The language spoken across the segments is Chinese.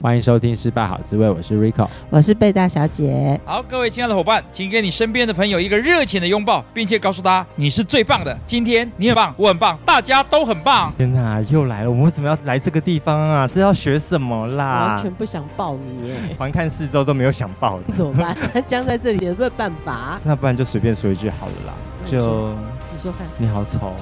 欢迎收听《失败好滋味》，我是 Rico，我是贝大小姐。好，各位亲爱的伙伴，请给你身边的朋友一个热情的拥抱，并且告诉他你是最棒的。今天你很棒，我很棒，大家都很棒。天哪，又来了！我们为什么要来这个地方啊？这要学什么啦？完全不想抱你耶！环看四周都没有想抱你，怎么办？僵在这里有没有办法？那不然就随便说一句好了啦。就你说看，你好丑，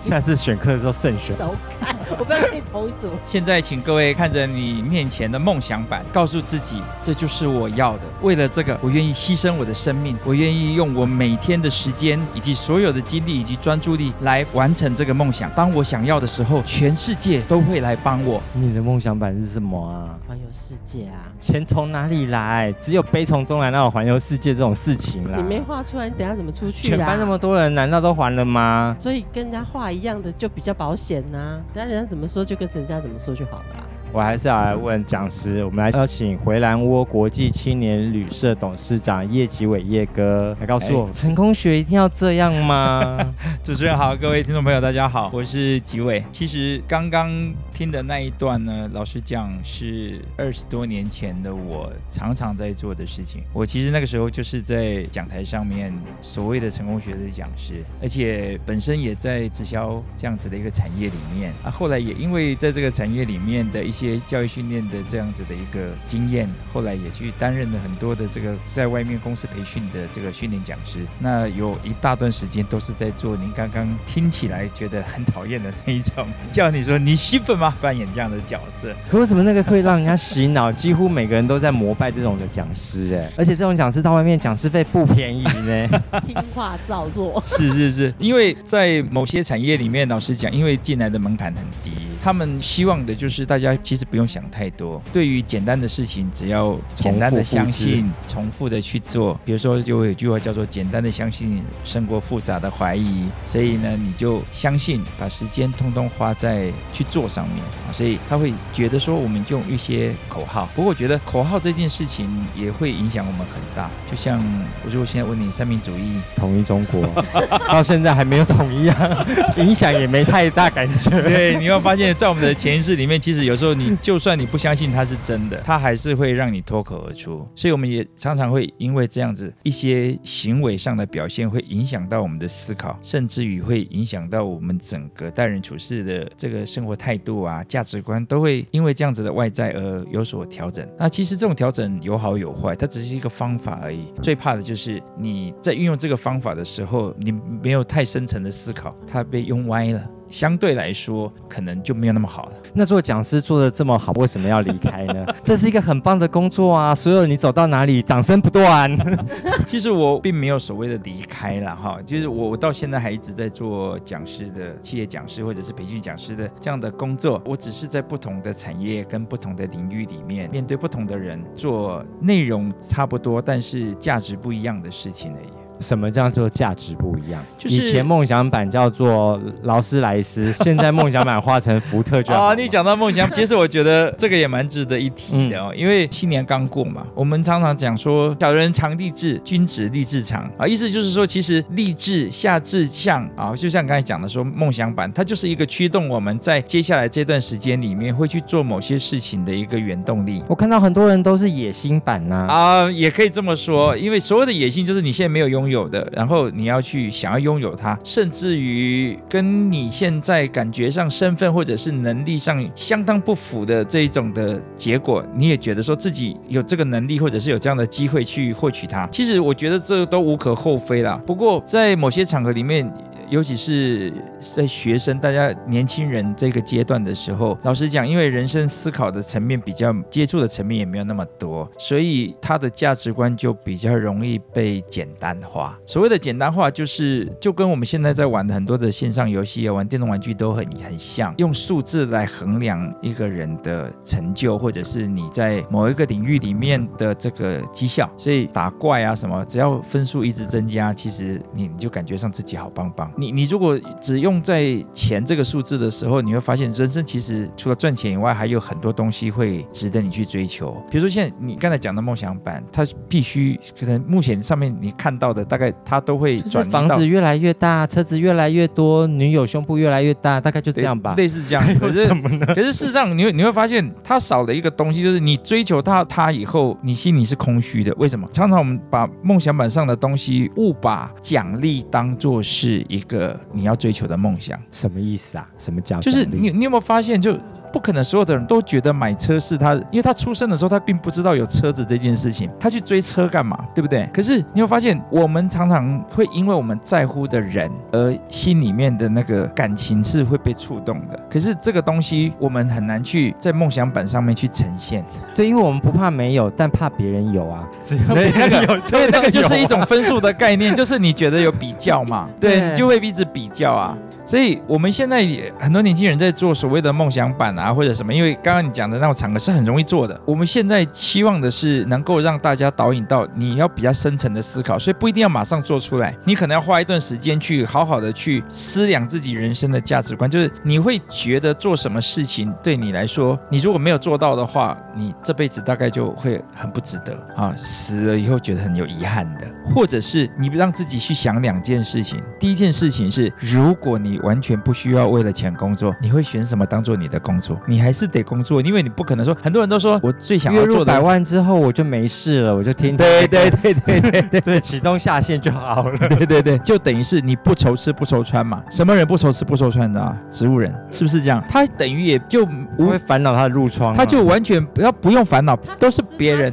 下次选课的时候慎选。我不要跟你同一组。现在，请各位看着你面前的梦想版，告诉自己，这就是我要的。为了这个，我愿意牺牲我的生命，我愿意用我每天的时间，以及所有的精力以及专注力来完成这个梦想。当我想要的时候，全世界都会来帮我。你的梦想版是什么啊？环游世界啊！钱从哪里来？只有悲从中来，哪有环游世界这种事情啦？你没画出来，你等下怎么出去？全班那么多人。难道都还了吗？所以跟人家画一样的就比较保险呐、啊。但人家怎么说就跟人家怎么说就好了、我还是要来问讲师，我们来邀请回蓝窝国际青年旅社董事长叶吉伟叶哥来告诉我，欸、成功学一定要这样吗？主持人好，各位听众朋友大家好，我是吉伟。其实刚刚听的那一段呢，老实讲是二十多年前的我常常在做的事情。我其实那个时候就是在讲台上面所谓的成功学的讲师，而且本身也在直销这样子的一个产业里面啊。后来也因为在这个产业里面的一些些教育训练的这样子的一个经验，后来也去担任了很多的这个在外面公司培训的这个训练讲师。那有一大段时间都是在做您刚刚听起来觉得很讨厌的那一种，叫你说你兴奋吗？扮演这样的角色。可为什么那个会让人家洗脑？几乎每个人都在膜拜这种的讲师，哎，而且这种讲师到外面讲师费不便宜呢。听话照做。是是是，因为在某些产业里面，老实讲，因为进来的门槛很低，他们希望的就是大家。其实不用想太多，对于简单的事情，只要简单的相信，重复的去做。比如说，就有一句话叫做“简单的相信胜过复杂的怀疑”。所以呢，你就相信，把时间通通花在去做上面啊。所以他会觉得说，我们就用一些口号。不过，我觉得口号这件事情也会影响我们很大。就像我如果现在问你，三民主义统一中国，到现在还没有统一啊，影响也没太大感觉。对，你会发现在我们的潜意识里面，其实有时候你。就算你不相信它是真的，它还是会让你脱口而出。所以我们也常常会因为这样子一些行为上的表现，会影响到我们的思考，甚至于会影响到我们整个待人处事的这个生活态度啊、价值观，都会因为这样子的外在而有所调整。那其实这种调整有好有坏，它只是一个方法而已。最怕的就是你在运用这个方法的时候，你没有太深层的思考，它被用歪了。相对来说，可能就没有那么好了。那做讲师做得这么好，为什么要离开呢？这是一个很棒的工作啊！所有你走到哪里，掌声不断。其实我并没有所谓的离开了哈，就是我我到现在还一直在做讲师的企业讲师或者是培训讲师的这样的工作。我只是在不同的产业跟不同的领域里面，面对不同的人，做内容差不多，但是价值不一样的事情而已。什么叫做价值不一样？就是、以前梦想版叫做劳斯莱斯，现在梦想版画成福特就好。啊，你讲到梦想，其实我觉得这个也蛮值得一提的哦，嗯、因为新年刚过嘛，我们常常讲说小人常立志，君子立志长啊，意思就是说，其实立志下志向啊，就像刚才讲的说，梦想版它就是一个驱动我们在接下来这段时间里面会去做某些事情的一个原动力。我看到很多人都是野心版呐，啊，啊，也可以这么说，因为所有的野心就是你现在没有拥拥有的，然后你要去想要拥有它，甚至于跟你现在感觉上身份或者是能力上相当不符的这一种的结果，你也觉得说自己有这个能力或者是有这样的机会去获取它。其实我觉得这都无可厚非啦。不过在某些场合里面。尤其是在学生、大家年轻人这个阶段的时候，老实讲，因为人生思考的层面比较接触的层面也没有那么多，所以他的价值观就比较容易被简单化。所谓的简单化，就是就跟我们现在在玩的很多的线上游戏啊、玩电动玩具都很很像，用数字来衡量一个人的成就，或者是你在某一个领域里面的这个绩效。所以打怪啊什么，只要分数一直增加，其实你你就感觉上自己好棒棒。你你如果只用在钱这个数字的时候，你会发现人生其实除了赚钱以外，还有很多东西会值得你去追求。比如说现在你刚才讲的梦想版，它必须可能目前上面你看到的大概它都会转房子越来越大，车子越来越多，女友胸部越来越大，大概就这样吧，类似这样。可是什么呢？可是事实上你会你会发现它少了一个东西，就是你追求它它以后，你心里是空虚的。为什么？常常我们把梦想版上的东西误把奖励当做是一个你要追求的梦想，什么意思啊？什么叫？就是你你有没有发现就？不可能所有的人都觉得买车是他，因为他出生的时候他并不知道有车子这件事情，他去追车干嘛？对不对？可是你会发现，我们常常会因为我们在乎的人而心里面的那个感情是会被触动的。可是这个东西我们很难去在梦想板上面去呈现。对，因为我们不怕没有，但怕别人有啊。只要别人有，所以那个就是一种分数的概念，就是你觉得有比较嘛？对，你就会一直比较啊。所以我们现在也很多年轻人在做所谓的梦想版啊，或者什么，因为刚刚你讲的那种场合是很容易做的。我们现在期望的是能够让大家导引到你要比较深层的思考，所以不一定要马上做出来，你可能要花一段时间去好好的去思量自己人生的价值观。就是你会觉得做什么事情对你来说，你如果没有做到的话，你这辈子大概就会很不值得啊，死了以后觉得很有遗憾的。或者是你让自己去想两件事情，第一件事情是如果你完全不需要为了钱工作，你会选什么当做你的工作？你还是得工作，因为你不可能说，很多人都说我最想要做的百万之后我就没事了，我就听对对对 对对对对，启动下线就好了。对对对，就等于是你不愁吃不愁穿嘛。什么人不愁吃不愁穿的啊？植物人是不是这样？他等于也就不会烦恼他的褥疮，他就完全不要不用烦恼，都是别人，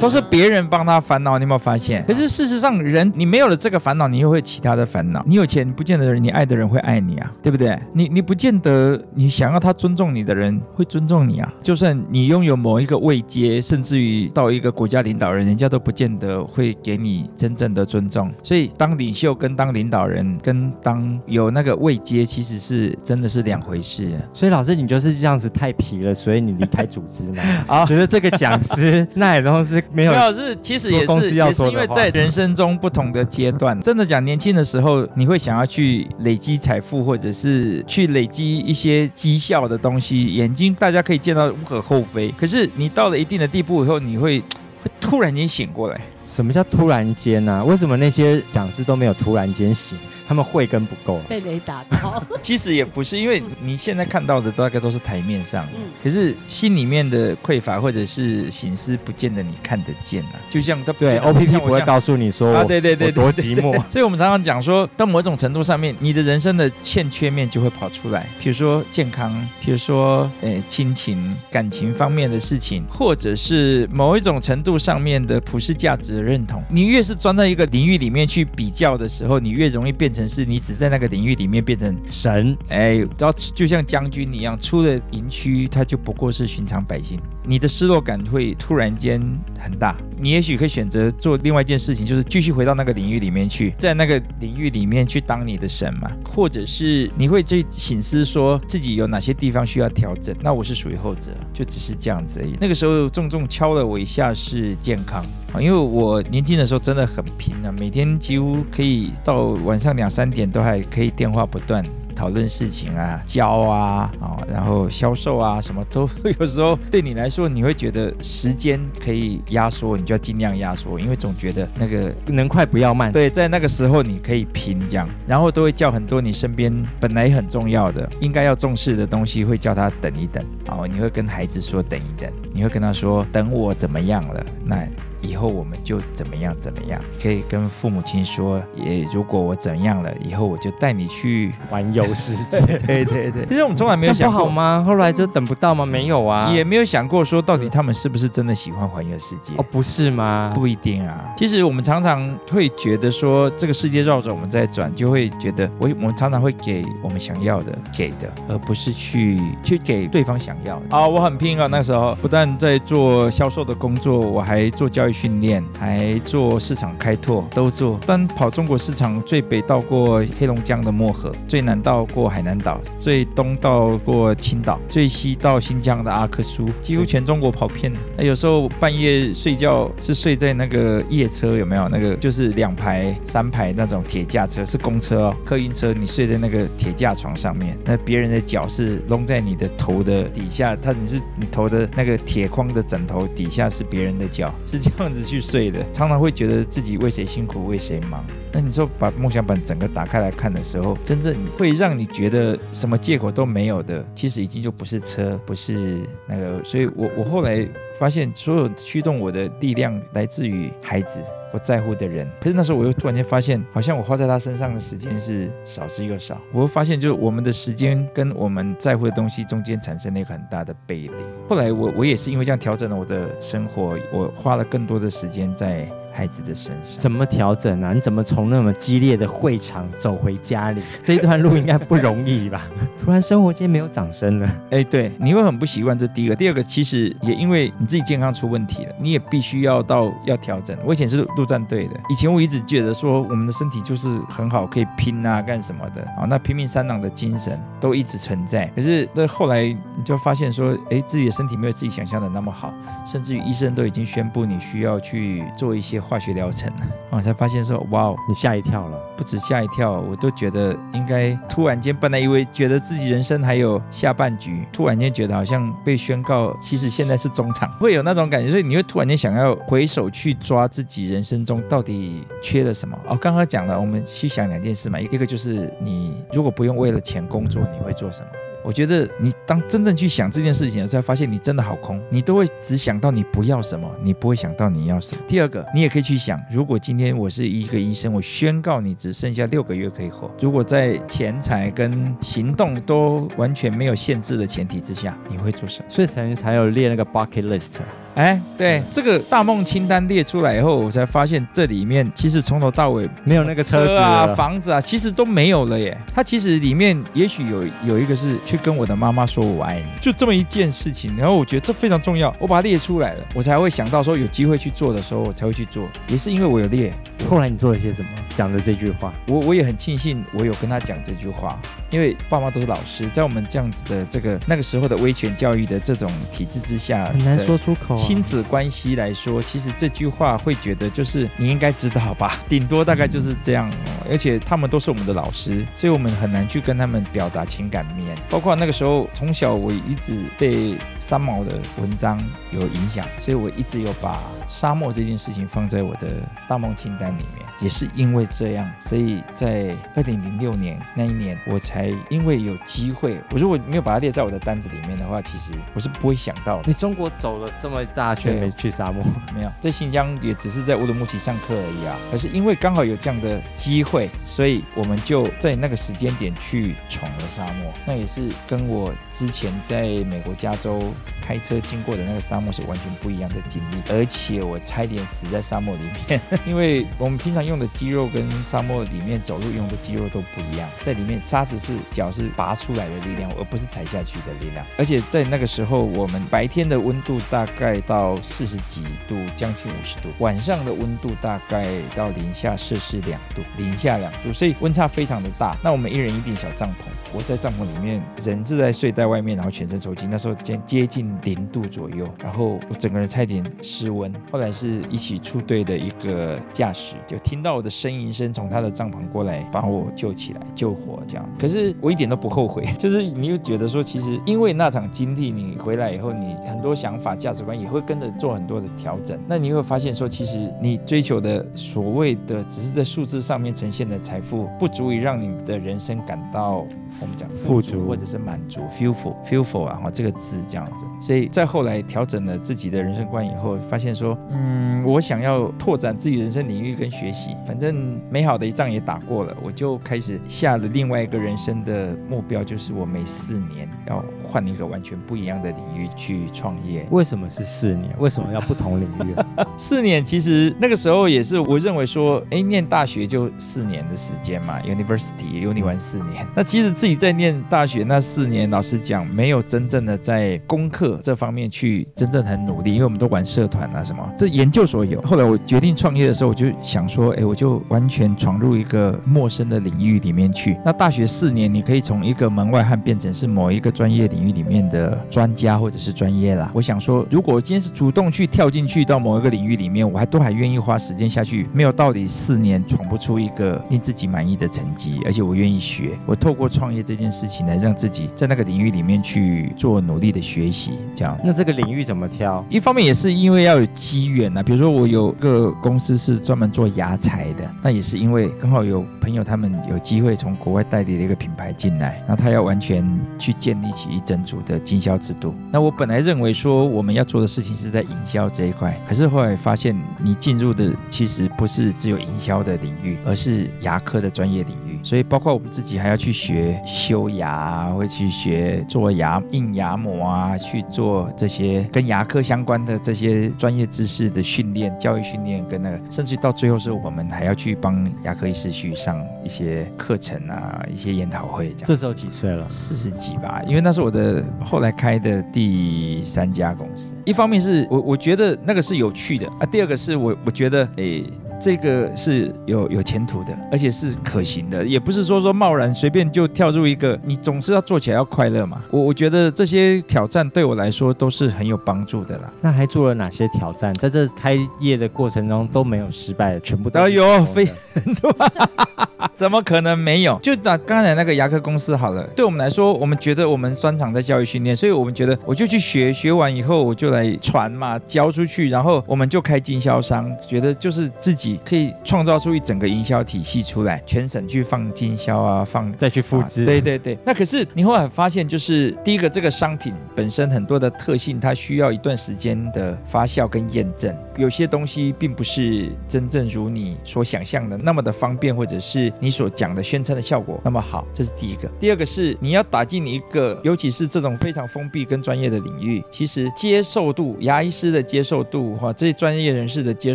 都是别人帮他烦恼。你有没有发现？可是事实上，人你没有了这个烦恼，你又会其他的烦恼。你有钱，不见得你爱的人会爱你啊。对不对？你你不见得你想要他尊重你的人会尊重你啊。就算你拥有某一个位阶，甚至于到一个国家领导人，人家都不见得会给你真正的尊重。所以当领袖跟当领导人跟当有那个位阶，其实是真的是两回事。所以老师，你就是这样子太皮了，所以你离开组织嘛？啊，觉得这个讲师那也都是没有。没有是，其实也是也是因为在人生中不同的阶段，真的讲年轻的时候，你会想要去累积财富或者。是去累积一些绩效的东西，眼睛大家可以见到无可厚非。可是你到了一定的地步以后，你会会突然间醒过来。什么叫突然间呢？为什么那些讲师都没有突然间醒？他们慧根不够，被雷打到。其实也不是，因为你现在看到的大概都是台面上，嗯，可是心里面的匮乏或者是醒思，不见得你看得见啊。就像他对 OPP 不会告诉你说啊，对对对，多寂寞。所以我们常常讲说，到某种程度上面，你的人生的欠缺面就会跑出来，比如说健康，比如说诶亲情、感情方面的事情，或者是某一种程度上面的普世价值的认同。你越是钻在一个领域里面去比较的时候，你越容易变。城市，你只在那个领域里面变成神，哎，然后就像将军一样，出了营区，他就不过是寻常百姓。你的失落感会突然间很大。你也许可以选择做另外一件事情，就是继续回到那个领域里面去，在那个领域里面去当你的神嘛，或者是你会去省思说自己有哪些地方需要调整。那我是属于后者，就只是这样子而已。那个时候重重敲了我一下是健康啊，因为我年轻的时候真的很拼啊，每天几乎可以到晚上两三点都还可以电话不断。讨论事情啊，教啊，啊，然后销售啊，什么都有时候对你来说，你会觉得时间可以压缩，你就要尽量压缩，因为总觉得那个能快不要慢。对，在那个时候你可以拼这样，然后都会叫很多你身边本来很重要的、应该要重视的东西，会叫他等一等。哦，你会跟孩子说等一等，你会跟他说等我怎么样了，那。以后我们就怎么样怎么样，可以跟父母亲说，也如果我怎样了，以后我就带你去环游世界。对对对，其实我们从来没有想过不好吗？后来就等不到吗？没有啊，也没有想过说到底他们是不是真的喜欢环游世界？哦，不是吗？不一定啊。其实我们常常会觉得说，这个世界绕着我们在转，就会觉得我我们常常会给我们想要的给的，而不是去去给对方想要的。啊，我很拼啊，那时候不但在做销售的工作，我还做教育训练，还做市场开拓，都做。但跑中国市场，最北到过黑龙江的漠河，最南到过海南岛，最东到过青岛，最西到新疆的阿克苏，几乎全中国跑遍。那有时候半夜睡觉是睡在那个夜车，有没有？那个就是两排、三排那种铁架车，是公车哦，客运车。你睡在那个铁架床上面，那别人的脚是拢在你的头的底下，他你是你头的那个铁框的枕头底下是别人的脚，是这样 这样子去睡的。常常会觉得自己为谁辛苦为谁忙。那你说把梦想板整个打开来看的时候，真正会让你觉得什么借口都没有的，其实已经就不是车，不是那个。所以我我后来发现，所有驱动我的力量来自于孩子。我在乎的人，可是那时候我又突然间发现，好像我花在他身上的时间是少之又少。我会发现，就是我们的时间跟我们在乎的东西中间产生了一个很大的背离。后来我我也是因为这样调整了我的生活，我花了更多的时间在。孩子的身上怎么调整啊？你怎么从那么激烈的会场走回家里？这一段路应该不容易吧？突然生活间没有掌声了。哎，对，你会很不习惯。这第一个，第二个，其实也因为你自己健康出问题了，你也必须要到要调整。我以前是陆战队的，以前我一直觉得说我们的身体就是很好，可以拼啊，干什么的啊？那拼命三郎的精神都一直存在。可是那后来你就发现说，哎，自己的身体没有自己想象的那么好，甚至于医生都已经宣布你需要去做一些。化学疗程，我才发现说，哇哦，你吓一跳了，不止吓一跳，我都觉得应该突然间，本来以为觉得自己人生还有下半局，突然间觉得好像被宣告，其实现在是中场，会有那种感觉，所以你会突然间想要回首去抓自己人生中到底缺了什么。哦，刚刚讲了，我们去想两件事嘛，一个就是你如果不用为了钱工作，你会做什么？我觉得你当真正去想这件事情的时候，发现你真的好空，你都会只想到你不要什么，你不会想到你要什么。第二个，你也可以去想，如果今天我是一个医生，我宣告你只剩下六个月可以活，如果在钱财跟行动都完全没有限制的前提之下，你会做什么？所以才才有列那个 bucket list。哎，对，这个大梦清单列出来以后，我才发现这里面其实从头到尾没有那个车子啊、房子啊，其实都没有了耶。它其实里面也许有有一个是去跟我的妈妈说我爱你，就这么一件事情。然后我觉得这非常重要，我把它列出来了，我才会想到说有机会去做的时候，我才会去做。也是因为我有列。后来你做了些什么？讲的这句话，我我也很庆幸我有跟他讲这句话，因为爸妈都是老师，在我们这样子的这个那个时候的威权教育的这种体制之下，很难说出口。亲子关系来说，其实这句话会觉得就是你应该知道吧，顶多大概就是这样。而且他们都是我们的老师，所以我们很难去跟他们表达情感面。包括那个时候，从小我一直被三毛的文章有影响，所以我一直有把沙漠这件事情放在我的大梦清单在里面。也是因为这样，所以在二零零六年那一年，我才因为有机会，我如果没有把它列在我的单子里面的话，其实我是不会想到的。你中国走了这么一大圈，没去沙漠？没有，在新疆也只是在乌鲁木齐上课而已啊。可是因为刚好有这样的机会，所以我们就在那个时间点去闯了沙漠。那也是跟我之前在美国加州开车经过的那个沙漠是完全不一样的经历，而且我差点死在沙漠里面，因为我们平常。用的肌肉跟沙漠里面走路用的肌肉都不一样，在里面沙子是脚是拔出来的力量，而不是踩下去的力量。而且在那个时候，我们白天的温度大概到四十几度，将近五十度；晚上的温度大概到零下摄氏两度，零下两度，所以温差非常的大。那我们一人一顶小帐篷，我在帐篷里面，人是在睡袋外面，然后全身抽筋，那时候接接近零度左右，然后我整个人差点失温。后来是一起出队的一个驾驶就听到我的呻吟声从他的帐篷过来，把我救起来，救活这样。可是是我一点都不后悔，就是你又觉得说，其实因为那场经历，你回来以后，你很多想法、价值观也会跟着做很多的调整。那你会发现说，其实你追求的所谓的只是在数字上面呈现的财富，不足以让你的人生感到我们讲富足或者是满足 fulfill，fulfill 啊，这个字这样子。所以在后来调整了自己的人生观以后，发现说，嗯，我想要拓展自己人生领域跟学习，反正美好的一仗也打过了，我就开始下了另外一个人生的目标，就是我每四年要换一个完全不一样的领域去创业。为什么是四年？为什么要不同领域？四年其实那个时候也是我认为说，哎，念大学就四年的时间嘛，University uni 完四年。那其实自己在念大学那四年，老实讲，没有真正的在功课这方面去真正很努力，因为我们都玩社团啊什么。这研究所有。后来我决定创业的时候，我就想说，哎，我就完全闯入一个陌生的领域里面去。那大学四年，你可以从一个门外汉变成是某一个专业领域里面的专家或者是专业啦。我想说，如果今天是主动去跳进去到某一个领域里面，我还都还愿意花时间下去，没有道理四年闯不出一个令自己满意的成绩，而且我愿意学。我透过创业这件事情来让自己在那个领域里面去做努力的学习，这样。那这个领域怎么挑？一方面也是因为要有机缘啊，比如说我有个公司是专门做牙材的，那也是因为刚好有朋友他们有机会从国外代理了一个品牌进来，那他要完全去建立起一整组的经销制度。那我本来认为说我们要做的事情是在营销这一块，可是后来发现你进入的其实不是只有营销的领域，而是牙科的专业领域。所以包括我们自己还要去学修牙，会去学做牙印牙模啊，去做这些跟牙科相关的这些专业知识的训练、教育训练，跟那个，甚至到最后是我们还要去帮牙科医师去上一些课程啊，一些研讨会这样。这时候几岁了？四十几吧，因为那是我的后来开的第三家公司。一方面是我我觉得那个是有趣的啊，第二个是我我觉得诶。这个是有有前途的，而且是可行的，也不是说说贸然随便就跳入一个，你总是要做起来要快乐嘛。我我觉得这些挑战对我来说都是很有帮助的啦。那还做了哪些挑战？在这开业的过程中都没有失败的，全部都有，有非很多。怎么可能没有？就拿刚才那个牙科公司好了，对我们来说，我们觉得我们专长在教育训练，所以我们觉得我就去学，学完以后我就来传嘛，教出去，然后我们就开经销商，觉得就是自己可以创造出一整个营销体系出来，全省去放经销啊，放再去复制。对对对。那可是你后来发现，就是第一个这个商品本身很多的特性，它需要一段时间的发酵跟验证，有些东西并不是真正如你所想象的那么的方便，或者是。你所讲的宣称的效果那么好，这是第一个。第二个是你要打进一个，尤其是这种非常封闭跟专业的领域，其实接受度，牙医师的接受度哈，这些专业人士的接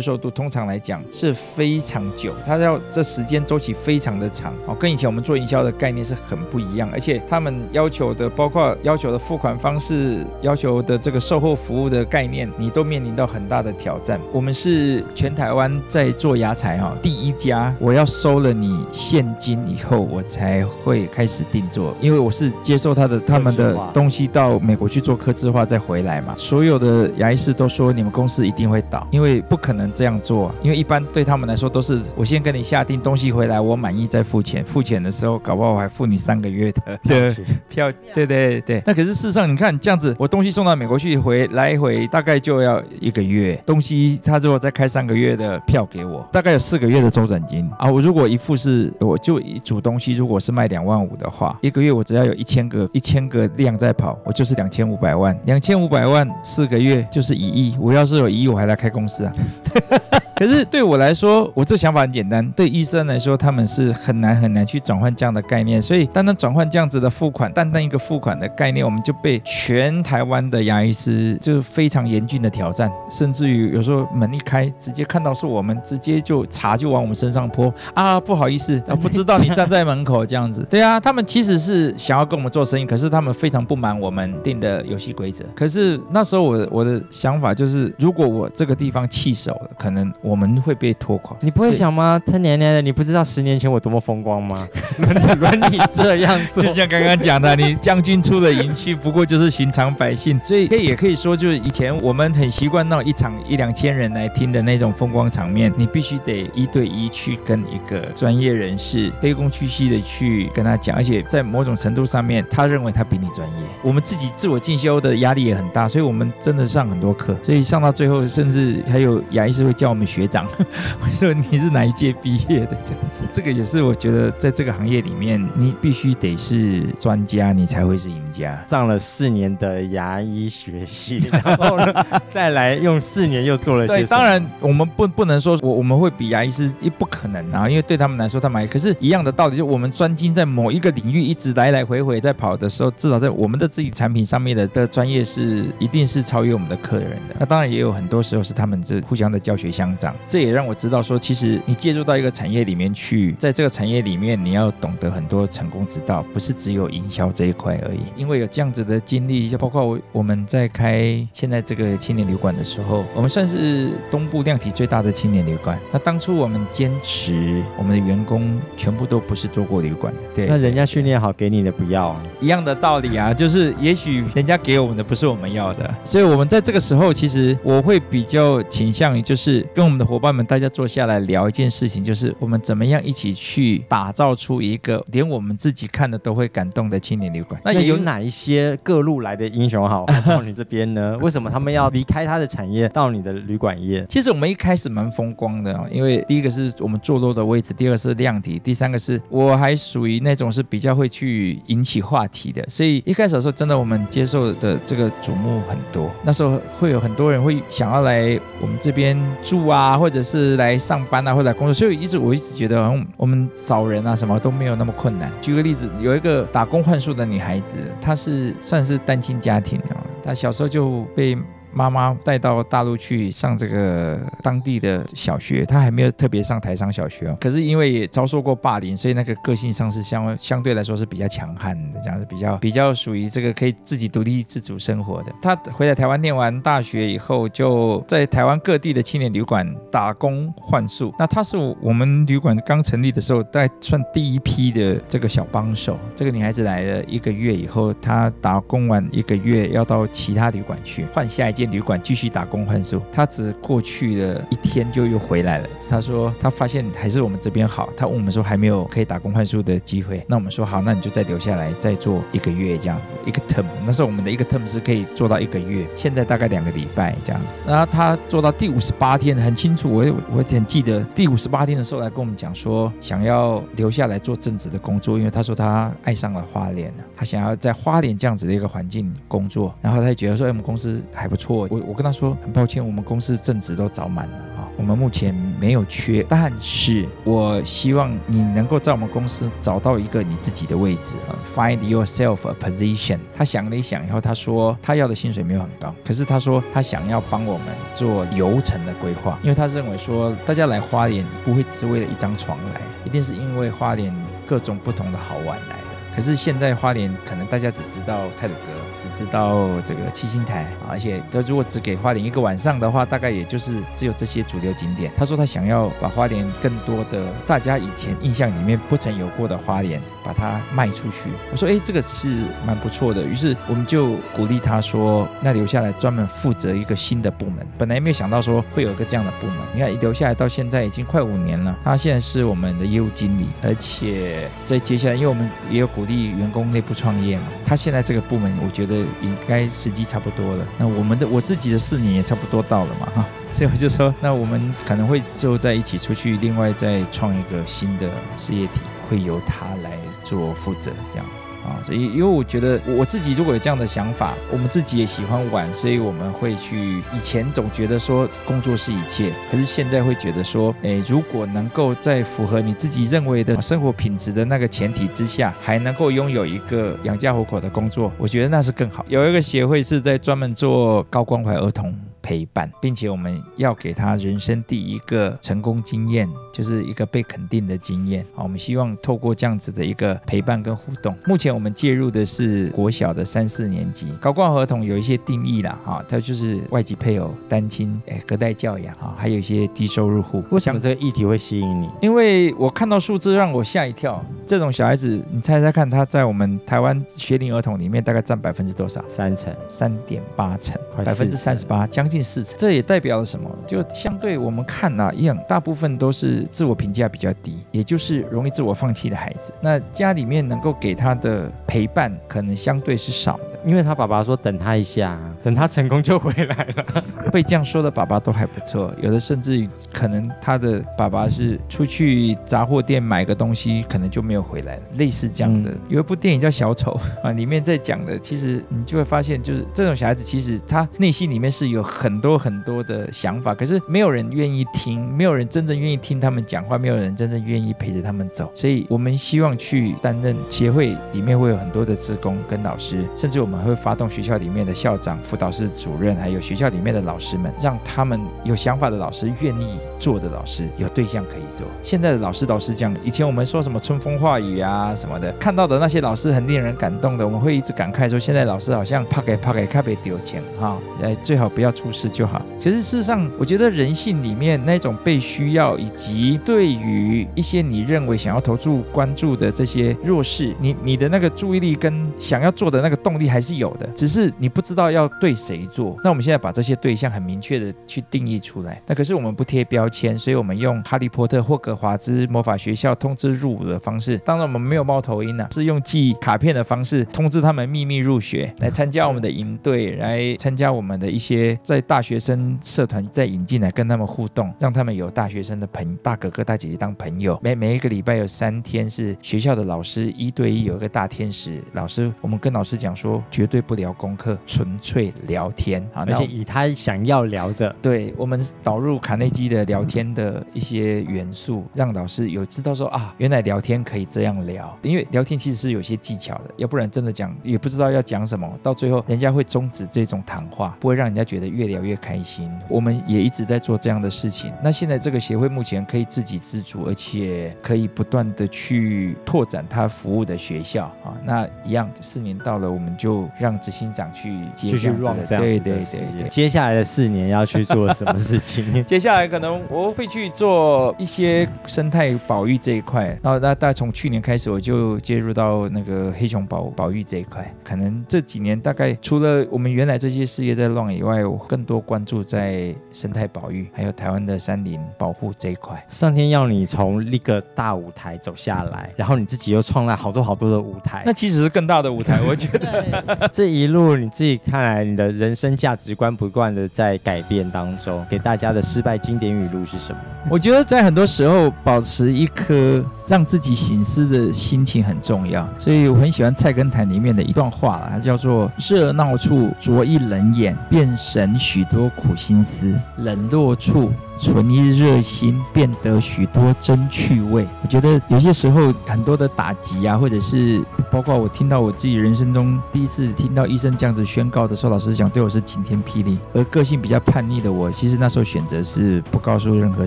受度，通常来讲是非常久，他要这时间周期非常的长哦，跟以前我们做营销的概念是很不一样，而且他们要求的，包括要求的付款方式，要求的这个售后服务的概念，你都面临到很大的挑战。我们是全台湾在做牙材哈，第一家，我要收了你。现金以后，我才会开始定做，因为我是接受他的他们的东西到美国去做刻字化再回来嘛。所有的牙医师都说你们公司一定会倒，因为不可能这样做，因为一般对他们来说都是我先跟你下定东西回来，我满意再付钱，付钱的时候搞不好我还付你三个月的 的票。对对对，那可是事实上你看这样子，我东西送到美国去回来回大概就要一个月，东西他如果再开三个月的票给我，大概有四个月的周转金啊。我如果一付是。我就一组东西，如果是卖两万五的话，一个月我只要有一千个一千个量在跑，我就是两千五百万，两千五百万四个月就是一亿。我要是有一亿，我还来开公司啊。可是对我来说，我这想法很简单。对医生来说，他们是很难很难去转换这样的概念。所以，单单转换这样子的付款，单单一个付款的概念，我们就被全台湾的牙医师就是非常严峻的挑战。甚至于有时候门一开，直接看到是我们，直接就茶就往我们身上泼啊！不好意思，啊不知道你站在门口这样子。对啊，他们其实是想要跟我们做生意，可是他们非常不满我们定的游戏规则。可是那时候我我的想法就是，如果我这个地方弃守了，可能我。我们会被拖垮。你不会想吗？他娘娘的，你不知道十年前我多么风光吗？轮你这样做，就像刚刚讲的，你将军出了营区，不过就是寻常百姓，所以可以也可以说，就是以前我们很习惯那种一场一两千人来听的那种风光场面，你必须得一对一去跟一个专业人士卑躬屈膝的去跟他讲，而且在某种程度上面，他认为他比你专业。我们自己自我进修的压力也很大，所以我们真的上很多课，所以上到最后，甚至还有牙医师会叫我们学长，我说你是哪一届毕业的这样子。这个也是我觉得在这个行业里面，你必须得是专家，你才会是赢家。上了四年的牙医学系，然后呢，再来用四年又做了些什么？对，当然我们不不能说我我们会比牙医师，也不可能啊，因为对他们来说，他们还可是一样的道理，就我们专精在某一个领域，一直来来回回在跑的时候，至少在我们的自己产品上面的的专业是一定是超越我们的客人的。那当然也有很多时候是他们这互相的教学相长，这也让我知道说，其实你介入到一个产业里面去，在这个产业里面，你要懂得很多成功之道，不是只有营销这一块而已。因为有这样子的经历，就包括我我们在开现在这个青年旅馆的时候，我们算是东部量体最大的青年旅馆。那当初我们坚持，我们的员工全部都不是做过旅馆的，对，那人家训练好给你的不要，一样的道理啊，就是也许人家给我们的不是我们要的，所以我们在这个时候，其实我会比较倾向于就是跟我们的伙伴们大家坐下来聊一件事情，就是我们怎么样一起去打造出一个连我们自己看的都会感动的青年旅馆。那也有哪一些各路来的英雄好到你这边呢？为什么他们要离开他的产业到你的旅馆业？其实我们一开始蛮风光的，因为第一个是我们坐落的位置，第二个是量体，第三个是我还属于那种是比较会去引起话题的，所以一开始的时候，真的我们接受的这个瞩目很多。那时候会有很多人会想要来我们这边住啊，啊或者是来上班啊，或者来工作，所以一直我一直觉得，好像我们找人啊什么都没有那么困难。举个例子，有一个打工换宿的女孩子，她是算是单亲家庭啊，她小时候就被。妈妈带到大陆去上这个当地的小学，她还没有特别上台商小学哦。可是因为也遭受过霸凌，所以那个个性上是相相对来说是比较强悍的，这样是比较比较属于这个可以自己独立自主生活的。她回来台湾念完大学以后，就在台湾各地的青年旅馆打工换宿。那她是我们旅馆刚成立的时候，在算第一批的这个小帮手。这个女孩子来了一个月以后，她打工完一个月，要到其他旅馆去换下一旅馆继续打工换宿，他只过去了一天就又回来了。他说他发现还是我们这边好。他问我们说还没有可以打工换宿的机会，那我们说好，那你就再留下来再做一个月这样子，一个 term。那时候我们的一个 term 是可以做到一个月，现在大概两个礼拜这样子。然后他做到第五十八天，很清楚，我我很记得第五十八天的时候来跟我们讲说，想要留下来做正职的工作，因为他说他爱上了花莲，他想要在花莲这样子的一个环境工作，然后他就觉得说，哎，我们公司还不错。我我跟他说很抱歉，我们公司正职都找满了啊，我们目前没有缺，但是我希望你能够在我们公司找到一个你自己的位置啊，find yourself a position。他想了一想以后，他说他要的薪水没有很高，可是他说他想要帮我们做流程的规划，因为他认为说大家来花莲不会只为了一张床来，一定是因为花莲各种不同的好玩来的。可是现在花莲可能大家只知道泰鲁哥。只知道这个七星台，而且他如果只给花莲一个晚上的话，大概也就是只有这些主流景点。他说他想要把花莲更多的大家以前印象里面不曾有过的花莲，把它卖出去。我说，哎，这个是蛮不错的。于是我们就鼓励他说，那留下来专门负责一个新的部门。本来没有想到说会有一个这样的部门。你看，留下来到现在已经快五年了。他现在是我们的业务经理，而且在接下来，因为我们也有鼓励员工内部创业嘛，他现在这个部门，我觉得。应该时机差不多了，那我们的我自己的四年也差不多到了嘛哈，所以我就说，那我们可能会就在一起出去，另外再创一个新的事业体，会由他来做负责这样。啊，所以因为我觉得我自己如果有这样的想法，我们自己也喜欢玩，所以我们会去。以前总觉得说工作是一切，可是现在会觉得说，诶，如果能够在符合你自己认为的生活品质的那个前提之下，还能够拥有一个养家糊口的工作，我觉得那是更好。有一个协会是在专门做高关怀儿童。陪伴，并且我们要给他人生第一个成功经验，就是一个被肯定的经验。好，我们希望透过这样子的一个陪伴跟互动。目前我们介入的是国小的三四年级，高挂合同有一些定义啦，哈，它就是外籍配偶、单亲、诶隔代教养，哈，还有一些低收入户。为什么这个议题会吸引你？因为我看到数字让我吓一跳。这种小孩子，你猜猜看，他在我们台湾学龄儿童里面大概占百分之多少？三成，三点八成，百分之三十八，将近这也代表了什么？就相对我们看哪、啊、一样，大部分都是自我评价比较低，也就是容易自我放弃的孩子。那家里面能够给他的陪伴，可能相对是少的。因为他爸爸说等他一下，等他成功就回来了。会这样说的爸爸都还不错，有的甚至于可能他的爸爸是出去杂货店买个东西，可能就没有回来了，类似这样的。嗯、有一部电影叫《小丑》啊，里面在讲的，其实你就会发现，就是这种小孩子其实他内心里面是有很多很多的想法，可是没有人愿意听，没有人真正愿意听他们讲话，没有人真正愿意陪着他们走。所以我们希望去担任协会里面会有很多的职工跟老师，甚至我们会发动学校里面的校长、辅导室主任，还有学校里面的老师们，让他们有想法的老师、愿意做的老师有对象可以做。现在的老师老师讲，以前我们说什么春风化雨啊什么的，看到的那些老师很令人感动的，我们会一直感慨说，现在老师好像怕给怕给特别丢钱哈，哎，最好不要出事就好。其实事实上，我觉得人性里面那种被需要，以及对于一些你认为想要投注关注的这些弱势，你你的那个注意力跟想要做的那个动力还是有的。只是你不知道要对谁做，那我们现在把这些对象很明确的去定义出来。那可是我们不贴标签，所以我们用哈利波特、霍格华兹魔法学校通知入伍的方式。当然我们没有猫头鹰啊，是用寄卡片的方式通知他们秘密入学，来参加我们的营队，来参加我们的一些在大学生社团再引进来跟他们互动，让他们有大学生的朋大哥哥大姐姐当朋友。每每一个礼拜有三天是学校的老师一对一有一个大天使老师，我们跟老师讲说绝对不。聊功课，纯粹聊天啊，而且以他想要聊的，对我们导入卡内基的聊天的一些元素，让老师有知道说啊，原来聊天可以这样聊，因为聊天其实是有些技巧的，要不然真的讲也不知道要讲什么，到最后人家会终止这种谈话，不会让人家觉得越聊越开心。我们也一直在做这样的事情。那现在这个协会目前可以自给自足，而且可以不断的去拓展它服务的学校啊。那一样，四年到了，我们就让。执行长去接这样，对对对对。接下来的四年要去做什么事情？接下来可能我会去做一些生态保育这一块。然后那大概从去年开始，我就介入到那个黑熊保保育这一块。可能这几年大概除了我们原来这些事业在 run 以外，我更多关注在生态保育，还有台湾的山林保护这一块。上天要你从一个大舞台走下来，然后你自己又创了好多好多的舞台，那其实是更大的舞台。我觉得 这一。路你自己看来，你的人生价值观不断的在改变当中，给大家的失败经典语录是什么？我觉得在很多时候，保持一颗让自己醒思的心情很重要。所以我很喜欢《菜根谭》里面的一段话啦，它叫做“热闹处着一冷眼，便省许多苦心思；冷落处”存一热心，变得许多真趣味。我觉得有些时候很多的打击啊，或者是包括我听到我自己人生中第一次听到医生这样子宣告的时候，老师讲对我是晴天霹雳。而个性比较叛逆的我，其实那时候选择是不告诉任何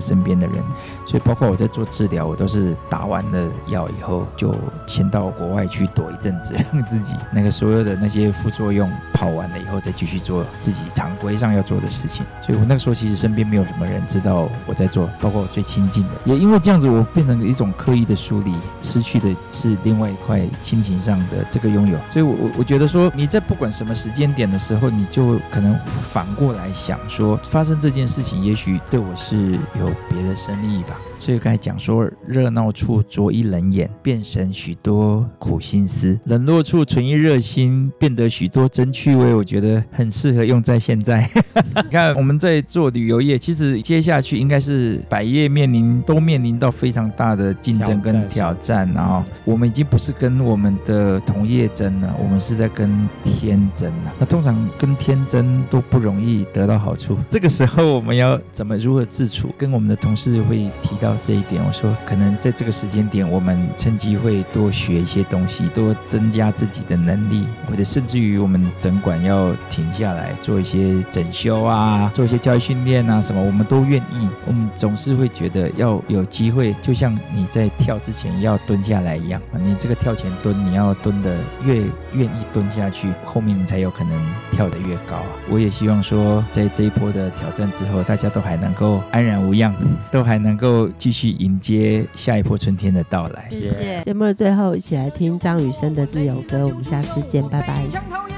身边的人。所以包括我在做治疗，我都是打完了药以后就先到国外去躲一阵子，让自己那个所有的那些副作用跑完了以后，再继续做自己常规上要做的事情。所以我那个时候其实身边没有什么人知到我在做，包括我最亲近的，也因为这样子，我变成了一种刻意的疏离，失去的是另外一块亲情上的这个拥有。所以我，我觉得说，你在不管什么时间点的时候，你就可能反过来想说，发生这件事情，也许对我是有别的深意吧。所以刚才讲说，热闹处着一冷眼，变成许多苦心思；冷落处存一热心，变得许多真趣味。我觉得很适合用在现在。你看，我们在做旅游业，其实接下去应该是百业面临都面临到非常大的竞争跟挑战，然后我们已经不是跟我们的同业争了，我们是在跟天争了。那通常跟天争都不容易得到好处，这个时候我们要怎么如何自处？跟我们的同事会提到这一点，我说可能在这个时间点，我们趁机会多学一些东西，多增加自己的能力，或者甚至于我们整管要停下来做一些整修啊，做一些教育训练啊，什么我们都愿意。我们总是会觉得要有机会，就像你在跳之前要蹲下来一样，你这个跳前蹲，你要蹲的越愿意蹲下去，后面你才有可能跳得越高啊。我也希望说，在这一波的挑战之后，大家都还能够安然无恙，都还能够继续迎接下一波春天的到来。谢谢。节目的最后，一起来听张雨生的《自由歌》，我们下次见，拜拜。